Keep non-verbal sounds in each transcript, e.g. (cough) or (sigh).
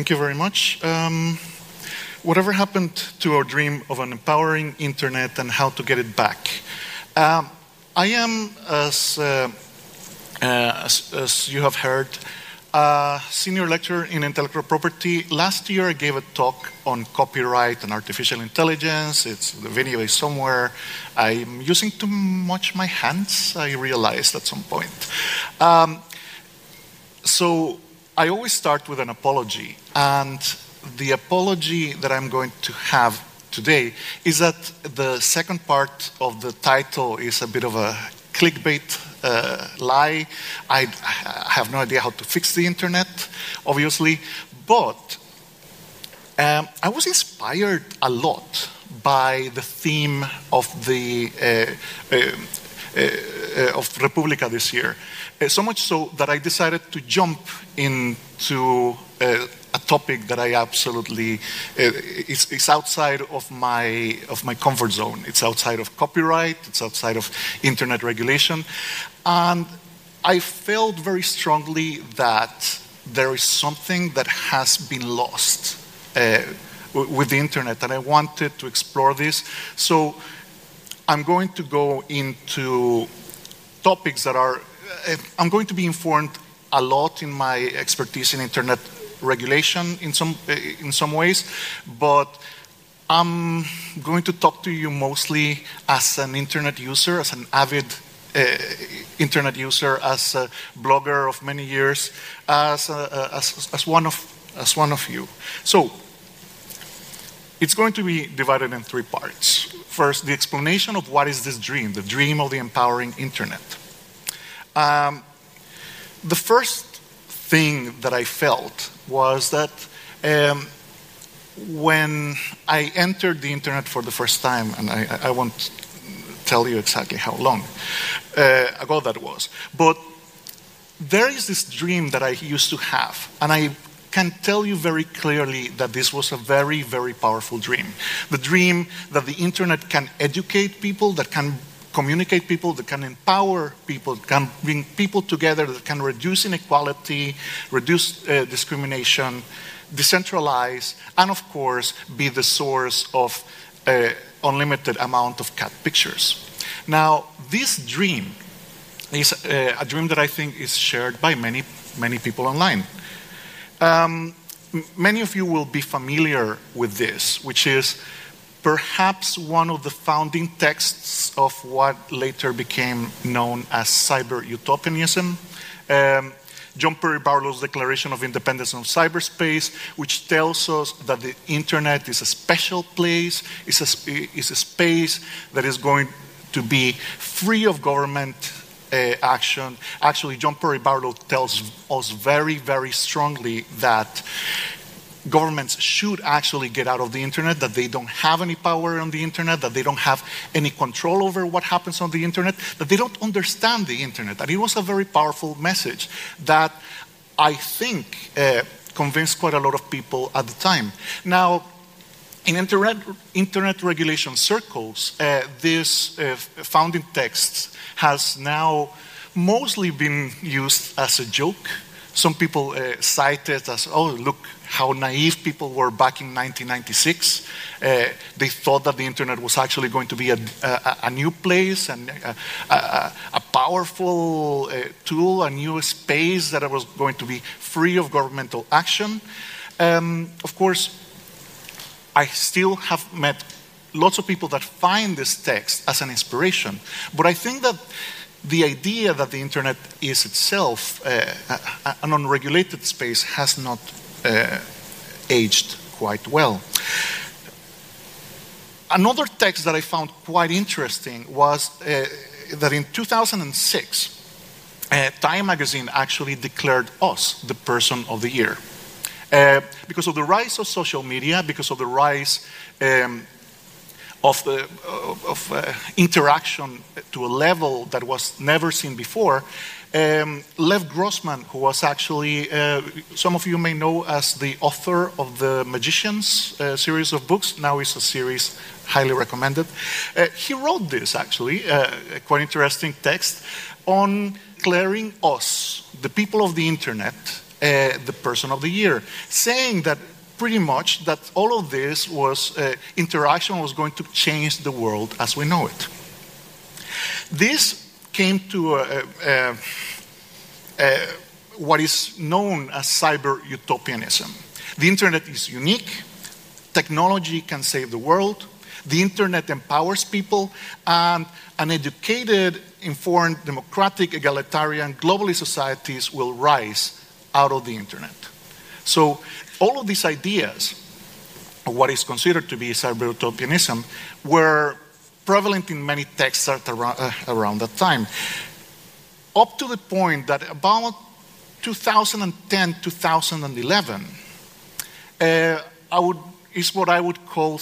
Thank you very much. Um, whatever happened to our dream of an empowering internet and how to get it back? Um, I am, as, uh, uh, as, as, you have heard, a senior lecturer in intellectual property. Last year I gave a talk on copyright and artificial intelligence. It's, the video is somewhere. I'm using too much my hands, I realized at some point. Um, so I always start with an apology, and the apology that I'm going to have today is that the second part of the title is a bit of a clickbait uh, lie. I, I, have no idea how to fix the internet, obviously, but um, I was inspired a lot by the theme of the uh, uh, uh of Republica this year. Uh, so much so that I decided to jump into uh, a topic that I absolutely uh, is, is, outside of my of my comfort zone. It's outside of copyright. It's outside of internet regulation, and I felt very strongly that there is something that has been lost uh, with the internet, and I wanted to explore this. So I'm going to go into topics that are I'm going to be informed a lot in my expertise in internet regulation in some, uh, in some ways, but I'm going to talk to you mostly as an internet user, as an avid uh, internet user, as a blogger of many years, as, uh, as, as, one of, as one of you. So, it's going to be divided in three parts. First, the explanation of what is this dream, the dream of the empowering internet. Um, the first thing that I felt was that um, when I entered the internet for the first time, and I, I won't tell you exactly how long uh, ago that was, but there is this dream that I used to have, and I can tell you very clearly that this was a very, very powerful dream. The dream that the internet can educate people, that can communicate people, that can empower people, can bring people together, that can reduce inequality, reduce uh, discrimination, decentralize, and of course, be the source of uh, unlimited amount of cat pictures. Now, this dream is uh, a dream that I think is shared by many, many people online. Um, many of you will be familiar with this, which is perhaps one of the founding texts of what later became known as cyber utopianism. Um, John Perry Barlow's Declaration of Independence on Cyberspace, which tells us that the internet is a special place, is a, is a space that is going to be free of government uh, action. Actually, John Perry Barlow tells us very, very strongly that governments should actually get out of the internet, that they don't have any power on the internet, that they don't have any control over what happens on the internet, that they don't understand the internet. And it was a very powerful message that I think uh, convinced quite a lot of people at the time. Now, in internet, internet regulation circles, uh, this uh, founding text has now mostly been used as a joke. Some people uh, cite it as, oh, look, how naive people were back in 1996. Uh, they thought that the internet was actually going to be a, a, a new place and a, a powerful uh, tool, a new space that was going to be free of governmental action. Um, of course, I still have met lots of people that find this text as an inspiration, but I think that the idea that the internet is itself uh, an unregulated space has not uh, aged quite well. Another text that I found quite interesting was uh, that in 2006, uh, Time magazine actually declared us the person of the year. Uh, because of the rise of social media, because of the rise um, of, the, of uh, interaction to a level that was never seen before, um, Lev Grossman, who was actually, uh, some of you may know as the author of the Magicians uh, series of books, now it's a series highly recommended. Uh, he wrote this actually, uh, a quite interesting text on declaring us, the people of the internet, uh, the person of the year, saying that pretty much that all of this was uh, interaction was going to change the world as we know it. This came to uh, uh, uh, what is known as cyber utopianism. The internet is unique, technology can save the world, the internet empowers people, and an educated, informed, democratic, egalitarian, globally societies will rise out of the internet. So, all of these ideas what is considered to be cyber utopianism were prevalent in many texts around, uh, around that time. Up to the point that about 2010, 2011, uh, I would, is what I would call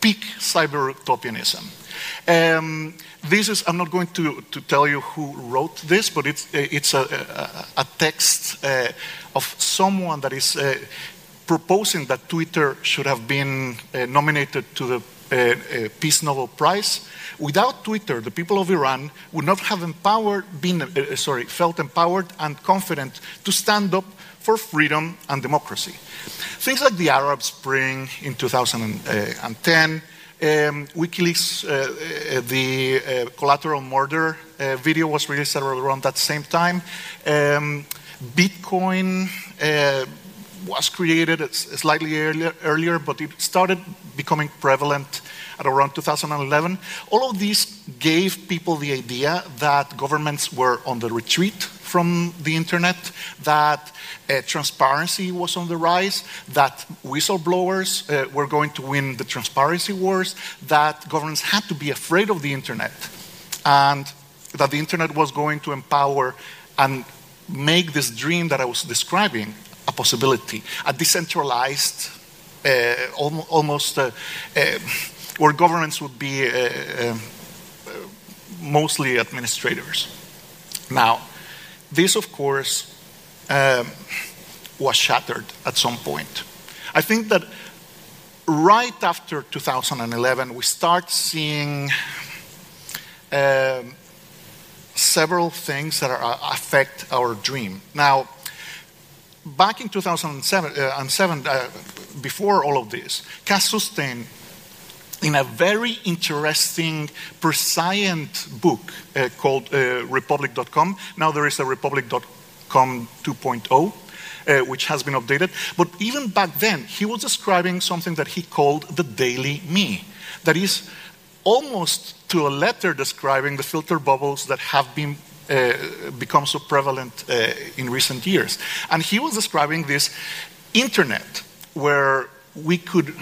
peak cyber utopianism. Um, this is, I'm not going to, to tell you who wrote this, but it's, it's a, a, a text uh, of someone that is uh, proposing that Twitter should have been uh, nominated to the uh, uh, Peace Nobel Prize. Without Twitter, the people of Iran would not have empowered, been, uh, sorry, felt empowered and confident to stand up for freedom and democracy. Things like the Arab Spring in 2010, um, WikiLeaks, uh, uh, the uh, collateral murder uh, video was released around that same time. Um, Bitcoin uh, was created slightly earlier, but it started becoming prevalent at around 2011. All of these gave people the idea that governments were on the retreat from the internet, that uh, transparency was on the rise, that whistleblowers uh, were going to win the transparency wars, that governments had to be afraid of the internet, and that the internet was going to empower and make this dream that I was describing a possibility, a decentralized, uh, almost uh, uh, where governments would be uh, uh, mostly administrators. Now, this, of course, um, was shattered at some point. I think that right after 2011, we start seeing um, several things that are, affect our dream. Now, back in 2007, uh, seven, uh, before all of this, Cass in a very interesting, prescient book uh, called uh, Republic.com, now there is a Republic.com 2.0. Uh, which has been updated. But even back then, he was describing something that he called the daily me. That is almost to a letter describing the filter bubbles that have been become so prevalent uh, in recent years. And he was describing this internet where we could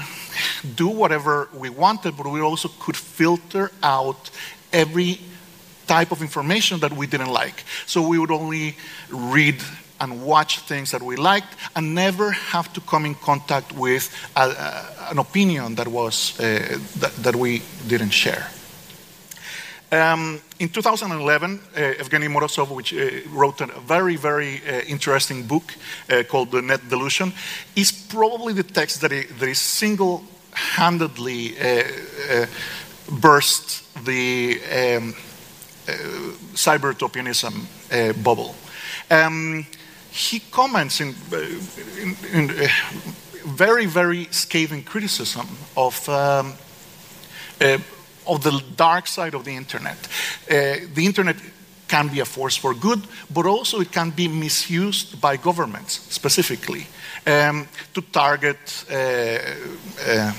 do whatever we wanted, but we also could filter out every type of information that we didn't like. So we would only read and watch things that we liked and never have to come in contact with a, a, an opinion that was uh, that we didn't share. Um, in 2011, uh, Evgeny Morozov, which uh, wrote a very, very uh, interesting book uh, called The Net Delusion, is probably the text that, that is single-handedly uh, uh, burst the um, cyber utopianism bubble. Um, he comments in, in, in very, very scathing criticism of um, of the dark side of the internet. Uh, the internet can be a force for good, but also it can be misused by governments specifically um, to target uh, uh,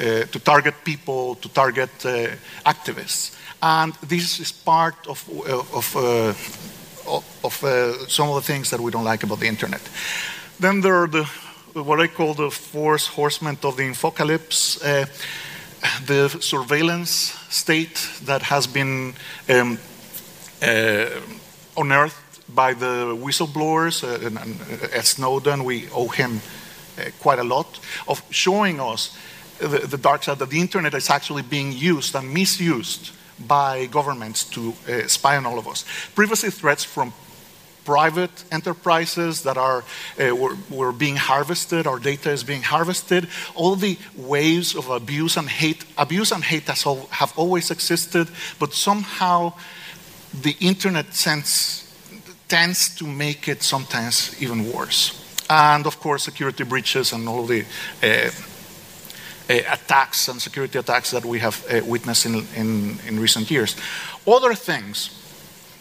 uh to target people, to target uh, activists, and this is part of uh, of, of some of the things that we don't like about the internet. Then there are the what I call the four horsemen of the infocalypse the surveillance state that has been um, uh, unearthed by the whistleblowers uh, and, and uh, Snowden, we owe him uh, quite a lot of showing us the, the, dark side that the internet is actually being used and misused by governments to uh, spy on all of us. Privacy threats from private enterprises that are uh, were, were, being harvested, our data is being harvested. All the waves of abuse and hate, abuse and hate has all, have always existed, but somehow the internet sends tends to make it sometimes even worse. And of course, security breaches and all the uh, uh, attacks and security attacks that we have uh, witnessed in, in, in, recent years. Other things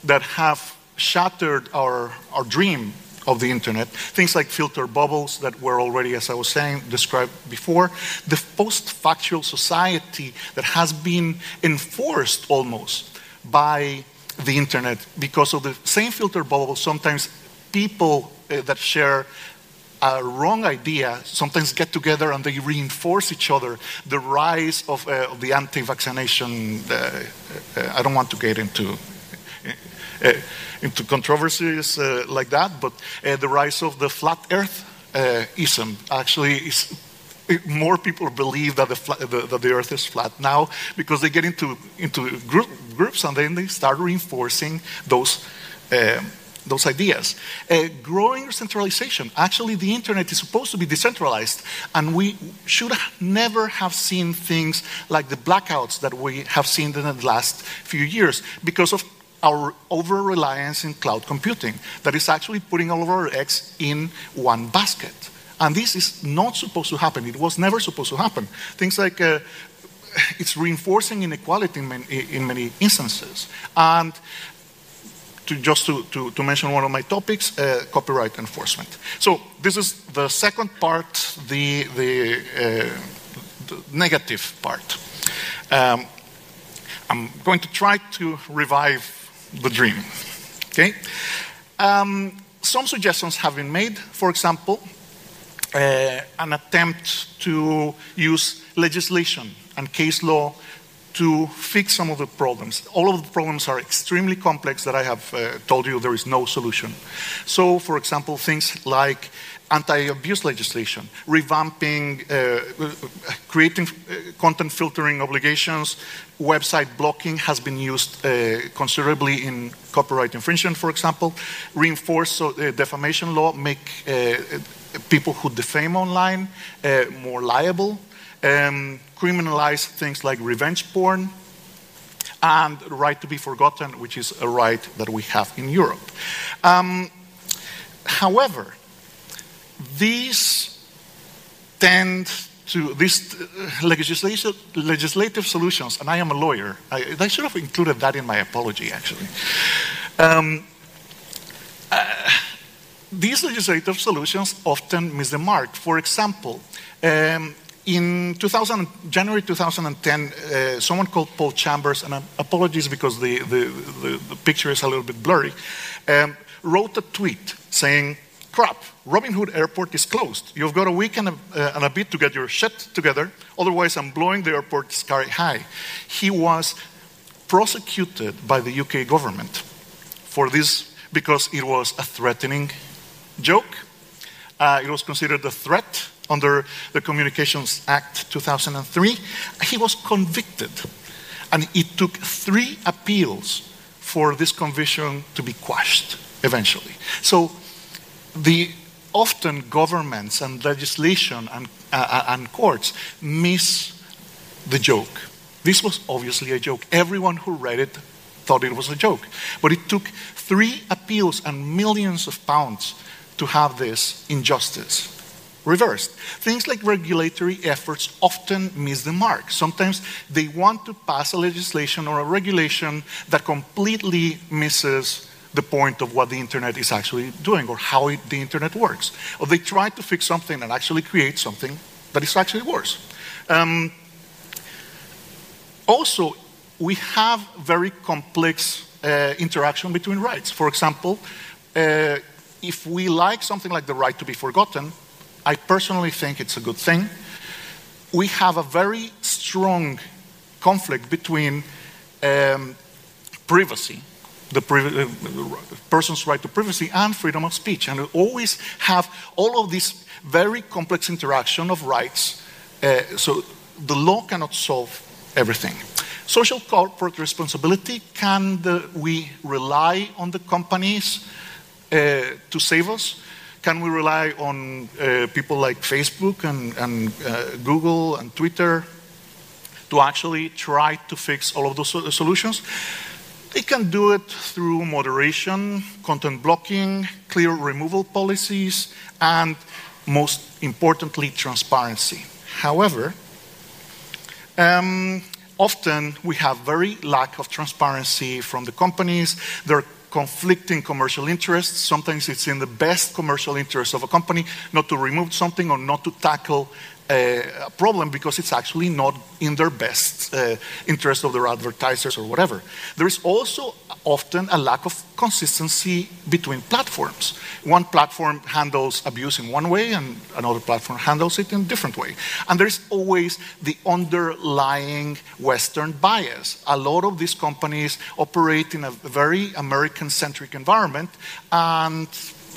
that have shattered our, our dream of the internet, things like filter bubbles that were already, as I was saying, described before, the post factual society that has been enforced almost by the internet because of the same filter bubble. Sometimes people uh, that share a wrong idea sometimes get together and they reinforce each other. The rise of, uh, of the anti vaccination, uh, uh, I don't want to get into. Uh, (laughs) into controversies uh, like that, but uh, the rise of the flat earth ism actually is more people believe that the, flat, the, that the, Earth is flat now because they get into, into group, groups and then they start reinforcing those, uh, those ideas. Uh, growing centralization. Actually, the internet is supposed to be decentralized, and we should never have seen things like the blackouts that we have seen in the last few years because of our over reliance in cloud computing that is actually putting all of our eggs in one basket. And this is not supposed to happen. It was never supposed to happen. Things like uh, it's reinforcing inequality in many, in many, instances. And to, just to, to, to, mention one of my topics, uh, copyright enforcement. So this is the second part, the, the, uh, the negative part. Um, I'm going to try to revive the dream. Okay? Um, some suggestions have been made. For example, uh, an attempt to use legislation and case law to fix some of the problems. All of the problems are extremely complex that I have uh, told you there is no solution. So, for example, things like anti-abuse legislation, revamping, uh, creating uh, content filtering obligations, website blocking has been used uh, considerably in copyright infringement, for example, reinforce so, uh, defamation law, make uh, people who defame online uh, more liable, um, criminalize things like revenge porn, and right to be forgotten, which is a right that we have in Europe. Um, however, these tend to these uh, legislative, legislative solutions, and I am a lawyer. I, I, should have included that in my apology, actually. Um, uh, these legislative solutions often miss the mark. For example, um, in 2000, January 2010, uh, someone called Paul Chambers, and apologies because the, the, the, the, picture is a little bit blurry, um, wrote a tweet saying, crap, Robin Hood Airport is closed. You've got a week and a, uh, and a bit to get your shit together, otherwise I'm blowing the airport sky high. He was prosecuted by the UK government for this because it was a threatening joke. Uh, it was considered a threat under the Communications Act 2003. He was convicted, and it took three appeals for this conviction to be quashed eventually. So, the often governments and legislation and, uh, uh and courts miss the joke. This was obviously a joke. Everyone who read it thought it was a joke. But it took three appeals and millions of pounds to have this injustice reversed. Things like regulatory efforts often miss the mark. Sometimes they want to pass a legislation or a regulation that completely misses the point of what the internet is actually doing or how it, the internet works. Or they try to fix something and actually create something that is actually worse. Um, also, we have very complex uh, interaction between rights. For example, uh, if we like something like the right to be forgotten, I personally think it's a good thing. We have a very strong conflict between um, privacy, the uh, person's right to privacy, and freedom of speech. And always have all of this very complex interaction of rights. Uh, so the law cannot solve everything. Social corporate responsibility can the, we rely on the companies uh, to save us? Can we rely on uh, people like Facebook and, and uh, Google and Twitter to actually try to fix all of those solutions? They can do it through moderation, content blocking, clear removal policies, and most importantly, transparency. However, um, often we have very lack of transparency from the companies. There are conflicting commercial interests. Sometimes it's in the best commercial interest of a company not to remove something or not to tackle a problem because it's actually not in their best uh, interest of their advertisers or whatever. There is also often a lack of consistency between platforms. One platform handles abuse in one way and another platform handles it in a different way. And there's always the underlying Western bias. A lot of these companies operate in a very American centric environment and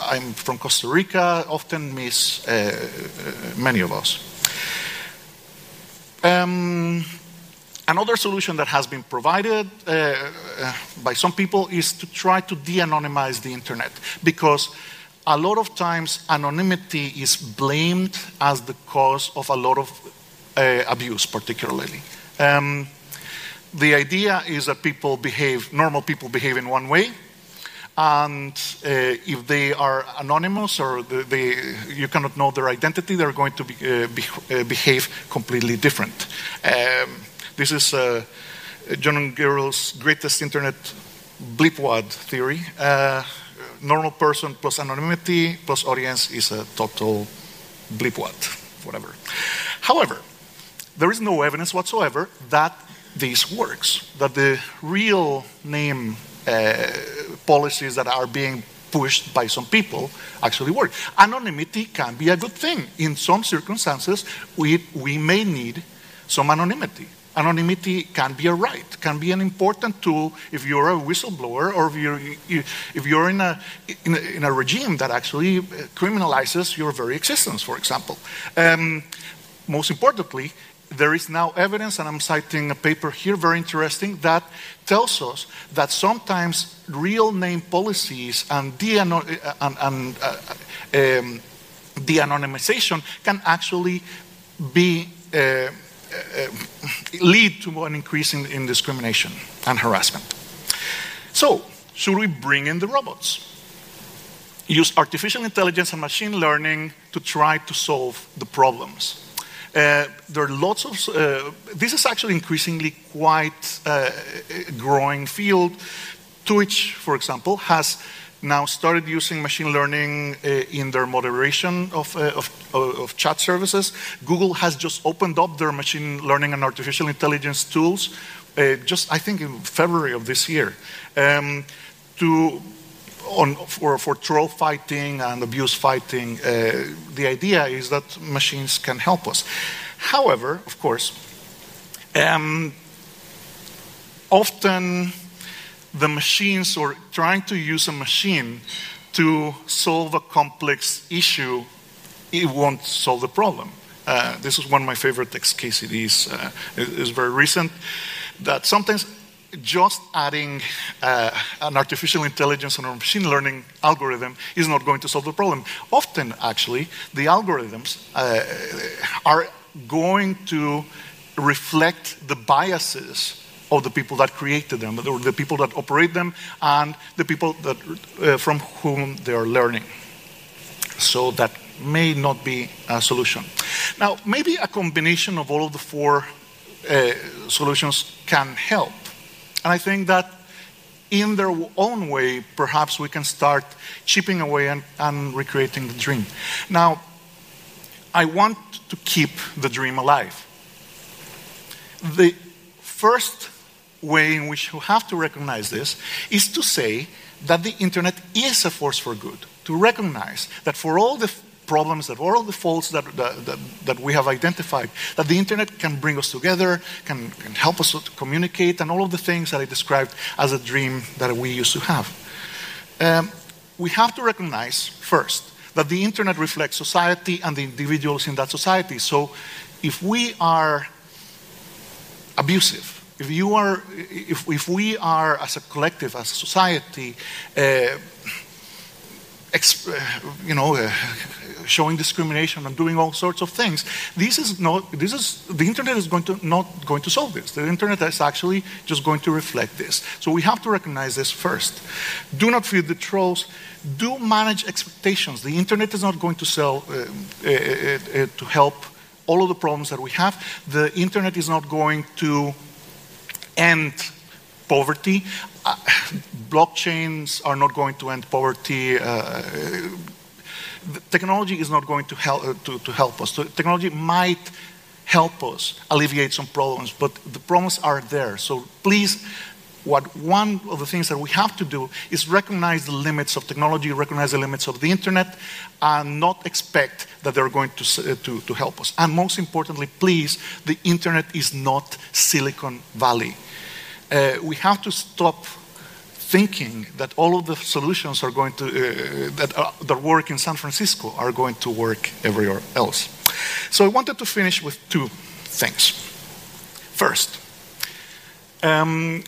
I'm from Costa Rica, often miss uh, uh, many of us. Um, another solution that has been provided uh, uh, by some people is to try to de anonymize the internet because a lot of times anonymity is blamed as the cause of a lot of uh, abuse, particularly. Um, the idea is that people behave, normal people behave in one way, and uh, if they are anonymous or they, you cannot know their identity, they're going to be, uh, be, uh, behave completely different. Um, this is uh, John Gabriel's greatest internet bleepwad theory. Uh, normal person plus anonymity plus audience is a total bleepwad, whatever. However, there is no evidence whatsoever that this works, that the real name policies that are being pushed by some people actually work. Anonymity can be a good thing. In some circumstances, we, we may need some anonymity. Anonymity can be a right, can be an important tool if you're a whistleblower or if you're, if you're in, a, in, a, in a regime that actually criminalizes your very existence, for example. Um, most importantly, there is now evidence, and I'm citing a paper here, very interesting, that tells us that sometimes real name policies and de and, and uh, um, de-anonymization can actually be uh, uh, lead to an increase in, in discrimination and harassment. So, should we bring in the robots? Use artificial intelligence and machine learning to try to solve the problems. Uh, there are lots of, uh, this is actually increasingly quite uh, a growing field. Twitch, for example, has now started using machine learning uh, in their moderation of, uh, of, of, chat services. Google has just opened up their machine learning and artificial intelligence tools uh, just, I think, in February of this year um, to on, for, for troll fighting and abuse fighting, uh, the idea is that machines can help us. However, of course, um, often the machines or trying to use a machine to solve a complex issue, it won't solve the problem. Uh, this is one of my favorite XKCDs. Uh, it is very recent. That sometimes just adding uh, an artificial intelligence or a machine learning algorithm is not going to solve the problem. Often, actually, the algorithms uh, are going to reflect the biases of the people that created them, or the people that operate them, and the people that, uh, from whom they are learning. So that may not be a solution. Now, maybe a combination of all of the four uh, solutions can help. And I think that in their own way, perhaps we can start chipping away and, and recreating the dream. Now, I want to keep the dream alive. The first way in which you have to recognize this is to say that the internet is a force for good. To recognize that for all the problems, that all the faults that, that, that, we have identified, that the internet can bring us together, can, can help us to communicate, and all of the things that I described as a dream that we used to have. Um, we have to recognize first that the internet reflects society and the individuals in that society. So if we are abusive, if you are, if, if we are as a collective, as a society, uh, you know, uh, showing discrimination and doing all sorts of things. This is not. This is the internet is going to not going to solve this. The internet is actually just going to reflect this. So we have to recognize this first. Do not feed the trolls. Do manage expectations. The internet is not going to sell uh, uh, uh, to help all of the problems that we have. The internet is not going to end poverty. Uh, blockchains are not going to end poverty. Uh, technology is not going to help, uh, to, to help us. So technology might help us alleviate some problems, but the problems are there. So please, what one of the things that we have to do is recognize the limits of technology, recognize the limits of the internet, and not expect that they're going to, uh, to, to help us. And most importantly, please, the internet is not Silicon Valley. Uh, we have to stop thinking that all of the solutions are going to, uh, that, uh, that work in San Francisco are going to work everywhere else. So I wanted to finish with two things. First, um,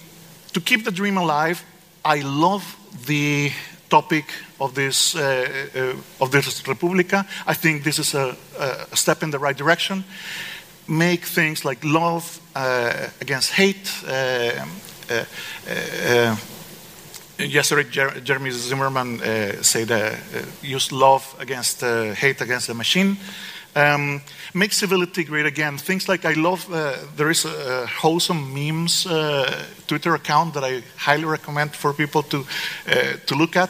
to keep the dream alive, I love the topic of this, uh, uh, of this Republica. I think this is a, a, step in the right direction. Make things like love uh, against hate, uh, uh, uh, yesterday, Jer- Jérémie Zimmermann said, use love against hate against the machine. Um, make civility great again. Things like I love, uh, there is a, a wholesome memes uh, Twitter account that I highly recommend for people to, uh, to look at.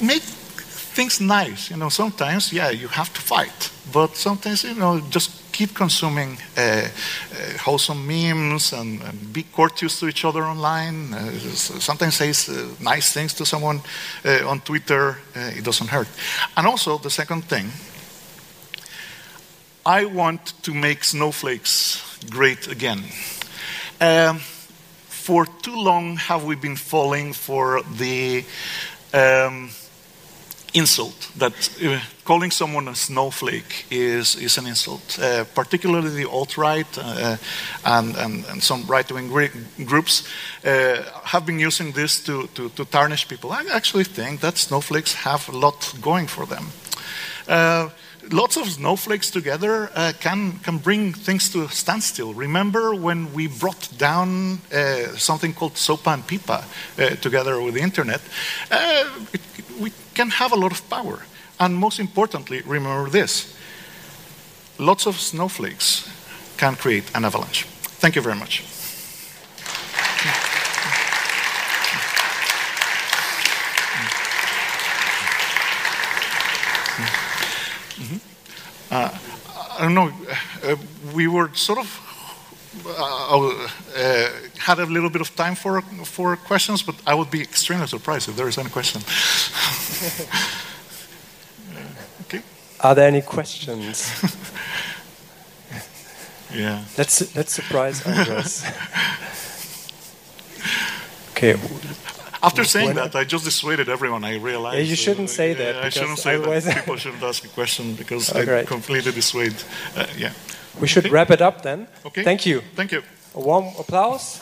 Make things nice. You know, sometimes, yeah, you have to fight, but sometimes, you know, just keep consuming uh, uh, wholesome memes and, and, be courteous to each other online. Uh, sometimes say nice things to someone on Twitter. it doesn't hurt. And also, the second thing, I want to make snowflakes great again. Um, for too long have we been falling for the um, insult that uh, calling someone a snowflake is, is an insult. Uh, particularly the alt right uh, and, and, and, some right wing groups uh, have been using this to, to, to, tarnish people. I actually think that snowflakes have a lot going for them. Uh, lots of snowflakes together uh, can, can bring things to a standstill. Remember when we brought down something called SOPA and PIPA together with the internet? It, we can have a lot of power. And most importantly, remember this lots of snowflakes can create an avalanche. Thank you very much. Uh, I don't know, uh, we were sort of uh, uh, had a little bit of time for, for questions, but I would be extremely surprised if there is any question. (laughs) okay. Are there any questions? (laughs) yeah. Let's, let's surprise Andres. (laughs) okay. After saying that, I just dissuaded everyone. I realized. Yeah, you shouldn't uh, say that. I shouldn't say that. People shouldn't ask a question because oh, I completely dissuade. Uh, yeah. We should okay. wrap it up then. Okay. Thank you. Thank you. A warm applause.